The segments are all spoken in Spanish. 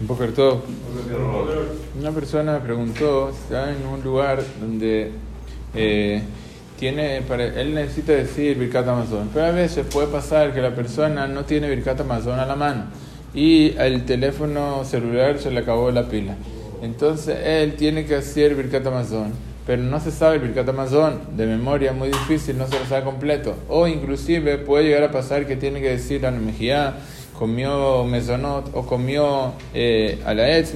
Un poco todo. Una persona preguntó, está en un lugar donde eh, tiene, para, él necesita decir Birkat Amazon, pero a veces puede pasar que la persona no tiene Birkat Amazon a la mano y el teléfono celular se le acabó la pila. Entonces él tiene que hacer Birkat Amazon, pero no se sabe el Birkat Amazon de memoria, muy difícil, no se lo sabe completo. O inclusive puede llegar a pasar que tiene que decir la Mejía comió mesonot o comió eh, a la etz,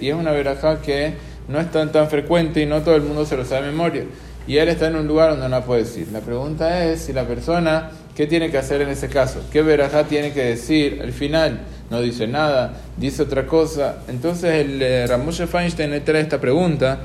y es una verajá que no es tan, tan frecuente y no todo el mundo se lo sabe de memoria. Y él está en un lugar donde no puede decir. La pregunta es si la persona, ¿qué tiene que hacer en ese caso? ¿Qué verajá tiene que decir al final? No dice nada, dice otra cosa. Entonces el eh, Feinstein trae esta pregunta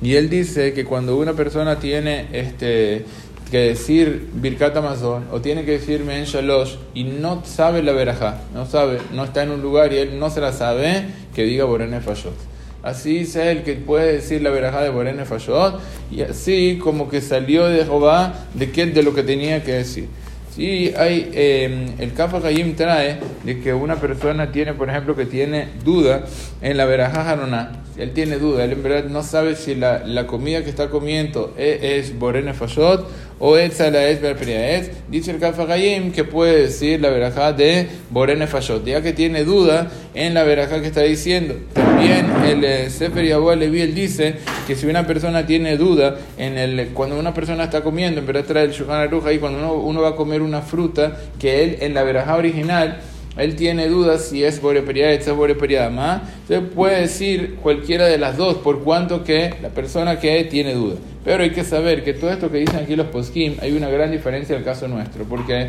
y él dice que cuando una persona tiene este que decir Birkat Amazon o tiene que decir Men Shalosh y no sabe la verajá, no sabe, no está en un lugar y él no se la sabe, que diga Borene Fayot. Así dice él que puede decir la verajá de Borene Fayot y así como que salió de Jehová de, qué, de lo que tenía que decir. Sí, hay, eh, el Kafa Hayim trae de que una persona tiene, por ejemplo, que tiene duda en la verajá Haroná. Él tiene duda, él en verdad no sabe si la, la comida que está comiendo es, es Borene Fayot o es es. Dice el Kafa Hayim que puede decir la verajá de Borene Fayot, ya que tiene duda en la verajá que está diciendo. También el eh, Sefer Yahweh Levi él dice que si una persona tiene duda en el cuando una persona está comiendo, en verdad trae el Shulchan Aruch ahí cuando uno, uno va a comer una fruta que él en la verajá original él tiene dudas si es boreperiada, es boreperiada más, entonces puede decir cualquiera de las dos, por cuanto que la persona que tiene duda. Pero hay que saber que todo esto que dicen aquí los poskim, hay una gran diferencia el caso nuestro, porque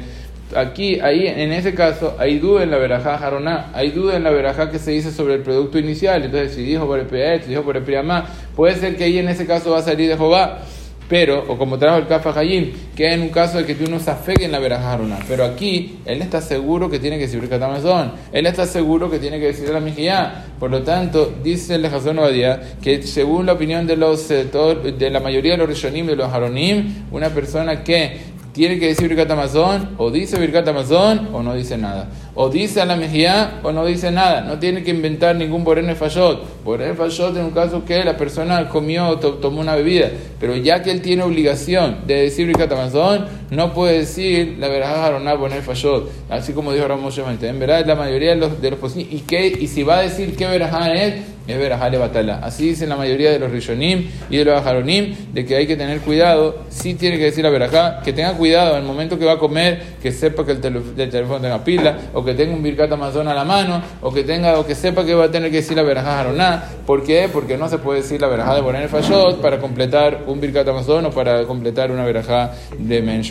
aquí, ahí, en ese caso, hay duda en la verajá jaroná, hay duda en la verajá que se dice sobre el producto inicial, entonces si dijo boreperiada, si dijo boreperiada puede ser que ahí en ese caso va a salir de Jehová. Pero, o como trajo el Kafa Hayim, que en un caso de que tú no se en la verajaruna. Pero aquí, él está seguro que tiene que decir Katamazón. Él está seguro que tiene que decir la Mijía. Por lo tanto, dice el Hazón Obadia que según la opinión de, los, eh, de la mayoría de los Rishonim, de los Haronim, una persona que tiene que decir Birkat o dice Birkat o no dice nada. O dice a la Mejía, o no dice nada. No tiene que inventar ningún Borene Fayot. Borene Fayot en un caso que la persona comió o tomó una bebida. Pero ya que él tiene obligación de decir Birkat Amazon, no puede decir la verdad Haroná Borene Fayot. Así como dijo Ramos En verdad, la mayoría de los, de los ¿Y, qué, y si va a decir qué verajá es, es verajá batala. Así dicen la mayoría de los Rishonim y de los Haronim, de que hay que tener cuidado. Si tiene que decir la verajá, que tenga cuidado en el momento que va a comer, que sepa que el, teléfono tenga pila, o que tenga un birkat amazon a la mano, o que tenga, o que sepa que va a tener que decir la verajá Haroná. ¿Por qué? Porque no se puede decir la verajá de Borene Fayot para completar un birkat amazon o para completar una verajá de Men